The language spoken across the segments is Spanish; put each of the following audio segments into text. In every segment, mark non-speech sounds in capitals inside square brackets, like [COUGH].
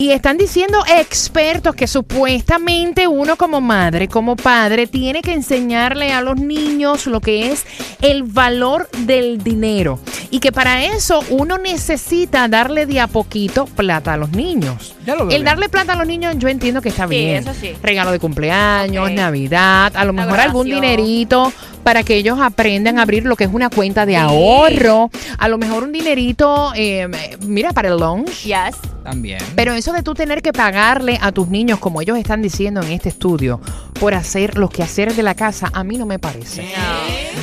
Y están diciendo expertos que supuestamente uno como madre, como padre, tiene que enseñarle a los niños lo que es el valor del dinero. Y que para eso uno necesita darle de a poquito plata a los niños. Ya lo veo El bien. darle plata a los niños yo entiendo que está Sí, bien. eso sí. Regalo de cumpleaños. Navidad, a lo Una mejor algún dinerito para que ellos aprendan a abrir lo que es una cuenta de ahorro. A lo mejor un dinerito, eh, mira, para el lunch. Yes. También. Pero eso de tú tener que pagarle a tus niños, como ellos están diciendo en este estudio, por hacer los quehaceres de la casa, a mí no me parece.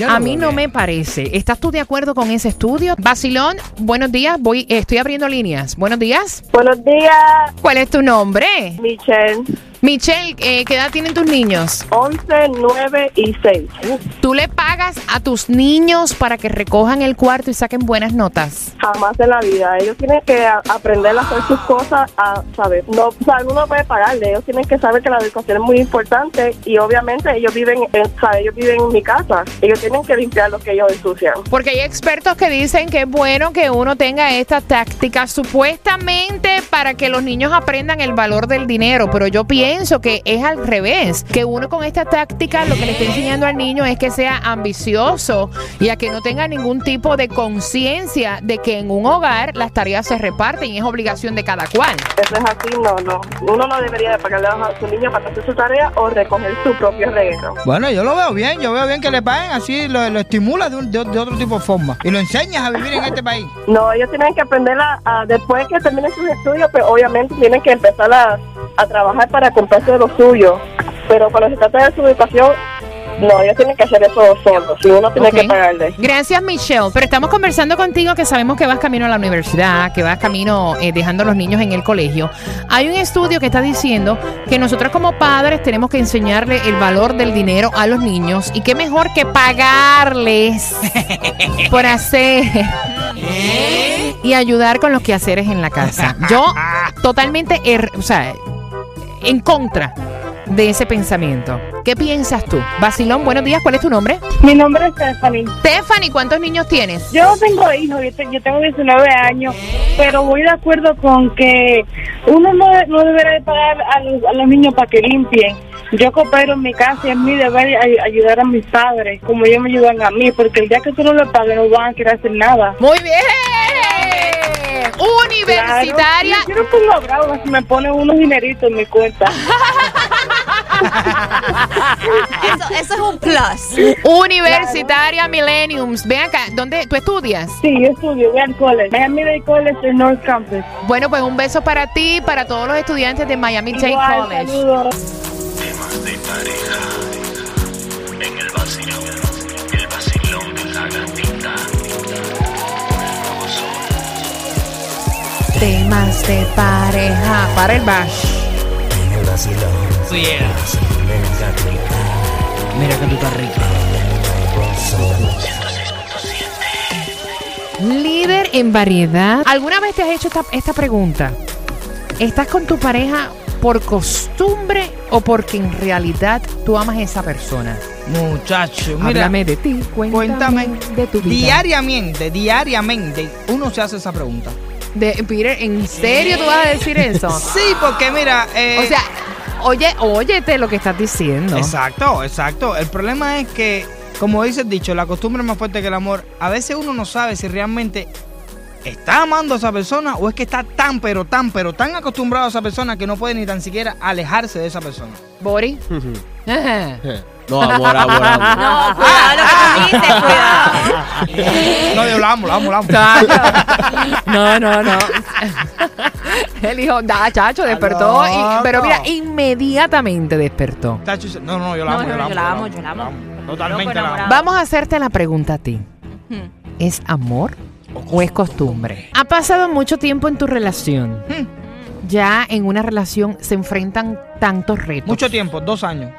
A mí no me parece. ¿Estás tú de acuerdo con ese estudio? Basilón, buenos días. Voy, estoy abriendo líneas. Buenos días. Buenos días, ¿Cuál es tu nombre? Michelle. Michelle, eh, ¿qué edad tienen tus niños? 11, 9 y 6. ¿Tú le pagas a tus niños para que recojan el cuarto y saquen buenas notas? Jamás en la vida. Ellos tienen que a- aprender a hacer sus cosas, a saber. No, o sea, uno no puede pagarle. Ellos tienen que saber que la educación es muy importante y obviamente ellos viven, en, o sea, ellos viven en mi casa. Ellos tienen que limpiar lo que ellos ensucian. Porque hay expertos que dicen que es bueno que uno tenga esta táctica supuestamente para que los niños aprendan el valor del dinero, pero yo pienso que es al revés, que uno con esta táctica lo que le está enseñando al niño es que sea ambicioso y a que no tenga ningún tipo de conciencia de que en un hogar las tareas se reparten y es obligación de cada cual. Eso es así, no, no. Uno no debería de pagarle a su niño para hacer su tarea o recoger su propio reguero. Bueno, yo lo veo bien, yo veo bien que le paguen así, lo, lo estimula de, un- de- de otro tipo de forma. Y lo enseñas a vivir en este país. No, ellos tienen que aprender a, a- después que terminen sus estudios, pues obviamente tienen que empezar a, a trabajar para comprarse lo suyo. Pero cuando se trata de su educación, no, ellos tienen que hacer eso solos. Si uno tiene Ok. que pagarle. Gracias, Michelle. Pero estamos conversando contigo que sabemos que vas camino a la universidad, que vas camino eh, dejando a los niños en el colegio. Hay un estudio que está diciendo que nosotros como padres tenemos que enseñarle el valor del dinero a los niños y qué mejor que pagarles [LAUGHS] por hacer y ayudar con los quehaceres en la casa. [LAUGHS] Yo totalmente, er- o sea, en contra de ese pensamiento. ¿Qué piensas tú? Basilón, buenos días. ¿Cuál es tu nombre? Mi nombre es Stephanie. Stephanie, ¿cuántos niños tienes? Yo no tengo hijos, yo, te- yo tengo 19 años, pero voy de acuerdo con que uno no, no debería de pagar a los, a los niños para que limpien. Yo coopero en mi casa y es mi deber ay- ayudar a mis padres, como ellos me ayudan a mí, porque el día que tú no le pagues no van a querer hacer nada. Muy bien. Universitaria. Claro, yo no pongo bravo si me ponen unos dineritos en mi cuenta. Eso, eso es un plus. Universitaria Millenniums. Ven acá, ¿dónde tú estudias? Sí, yo estudio, voy al college. Miami Dade College en North Campus. Bueno, pues un beso para ti y para todos los estudiantes de Miami Dade College. saludos. Pareja. En el vacilón. El vacilón de la gatita. Temas de pareja para el bash. Mira que tú estás rica. Líder en variedad. ¿Alguna vez te has hecho esta, esta pregunta? ¿Estás con tu pareja por costumbre o porque en realidad tú amas a esa persona? Muchacho, mira. Háblame de ti, cuéntame, Cuéntame de tu vida. Diariamente, diariamente, uno se hace esa pregunta. De, Peter, ¿en serio tú vas a decir eso? [LAUGHS] Sí, porque mira. eh, O sea, oye, óyete lo que estás diciendo. Exacto, exacto. El problema es que, como dice el dicho, la costumbre es más fuerte que el amor. A veces uno no sabe si realmente está amando a esa persona o es que está tan, pero tan, pero tan acostumbrado a esa persona que no puede ni tan siquiera alejarse de esa persona. Bori. Ajá. [LAUGHS] [LAUGHS] No, amor, amor, amor. No, cuidado lo que dices, cuidado. No, yo la amo, la amo, la amo. [LAUGHS] No, no, no. El hijo, da, chacho, despertó. y- pero mira, inmediatamente despertó. Tacho, No, no, yo la No, amo, no, yo la yo amo. la amo, yo la amo. Totalmente la amo. enamorado. Vamos a hacerte la pregunta a ti. Hmm. ¿Es amor o es costumbre? Ha pasado mucho tiempo en tu relación. Ya en una relación se enfrentan tantos retos. Mucho tiempo, dos años.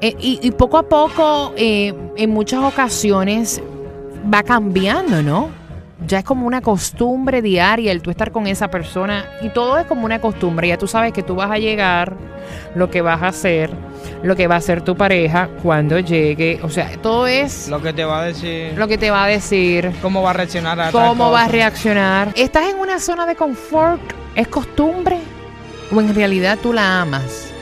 Eh, y, y poco a poco, eh, en muchas ocasiones, va cambiando, ¿no? Ya es como una costumbre diaria el tú estar con esa persona y todo es como una costumbre. Ya tú sabes que tú vas a llegar, lo que vas a hacer, lo que va a hacer tu pareja cuando llegue. O sea, todo es Lo que te va a decir, lo que te va a decir, cómo va a reaccionar a cómo vas a reaccionar. ¿Estás en una zona de confort? ¿Es costumbre? ¿O en realidad tú la amas?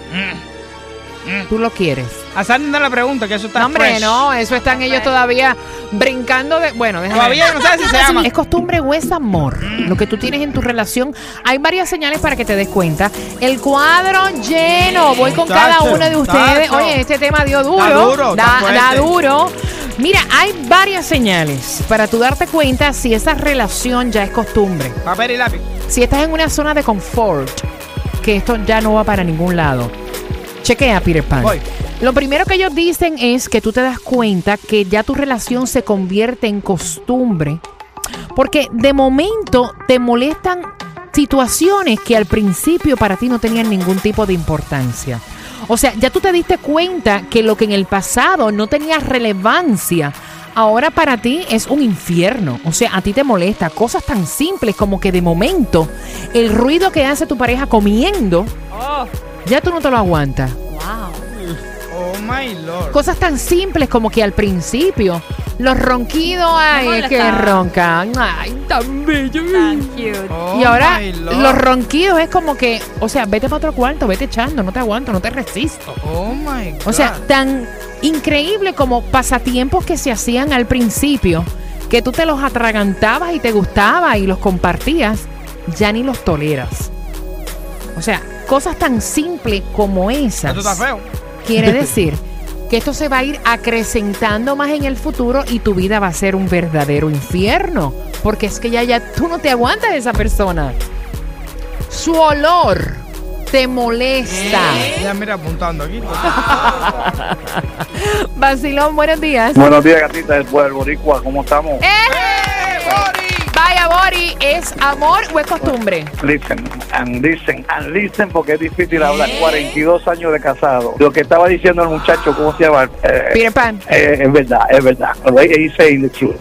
¿Tú lo quieres? A Sandy no le pregunta que eso está No, hombre, fresh. no, eso están ellos todavía brincando de. Bueno, déjame Todavía no sabes si se llama. ¿Es costumbre o es amor? Lo que tú tienes en tu relación. Hay varias señales para que te des cuenta. El cuadro lleno. Voy con cada uno de ustedes. Oye, este tema dio duro. Duro, da, fuerte. da duro. Mira, hay varias señales para tú darte cuenta si esa relación ya es costumbre. Papel y lápiz. Si estás en una zona de confort, que esto ya no va para ningún lado. Chequea, Peter Pan. Voy. Lo primero que ellos dicen es que tú te das cuenta que ya tu relación se convierte en costumbre. Porque de momento te molestan situaciones que al principio para ti no tenían ningún tipo de importancia. O sea, ya tú te diste cuenta que lo que en el pasado no tenía relevancia, ahora para ti es un infierno. O sea, a ti te molesta cosas tan simples como que de momento el ruido que hace tu pareja comiendo, Oh, ya tú no te lo aguantas. wow. Oh my lord. Cosas tan simples como que al principio los ronquidos, ay, es que molestaba. roncan, ay, tan bello. Tan cute. Oh y ahora my lord. los ronquidos es como que, o sea, vete para otro cuarto, vete echando, no te aguanto, no te resisto. Oh my god. O sea, tan increíble como pasatiempos que se hacían al principio, que tú te los atragantabas y te gustaba y los compartías, ya ni los toleras. O sea, cosas tan simples como esas. esto está feo. Quiere [LAUGHS] decir que esto se va a ir acrecentando más en el futuro y tu vida va a ser un verdadero infierno. Porque es que ya, ya tú no te aguantas de esa persona. Su olor te molesta. Ya mira apuntando aquí. [LAUGHS] Vacilón, buenos días. Buenos días, gatita del pueblo boricua, ¿cómo estamos? ¡Eh! Bori, ¿es amor o es costumbre? Listen, and listen, and listen, porque es difícil hablar. 42 años de casado. Lo que estaba diciendo el muchacho, ¿cómo se llama? Eh, Peter Pan. eh, es verdad, es verdad.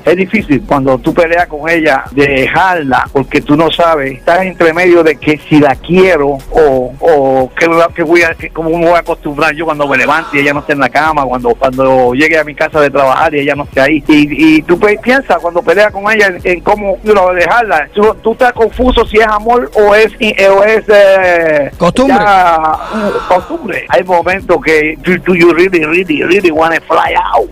Es difícil cuando tú peleas con ella dejarla porque tú no sabes, estás entre medio de que si la quiero o, o que, que voy a, que cómo me voy a acostumbrar yo cuando me levante y ella no esté en la cama, cuando cuando llegue a mi casa de trabajar y ella no esté ahí. Y, y tú piensas cuando peleas con ella en, en cómo you know, dejarla. Tú, tú estás confuso si es amor o es, o es eh, Costumbre. ya, uh, costumbre. Hay momentos que do, do you really, really, really want to fly out.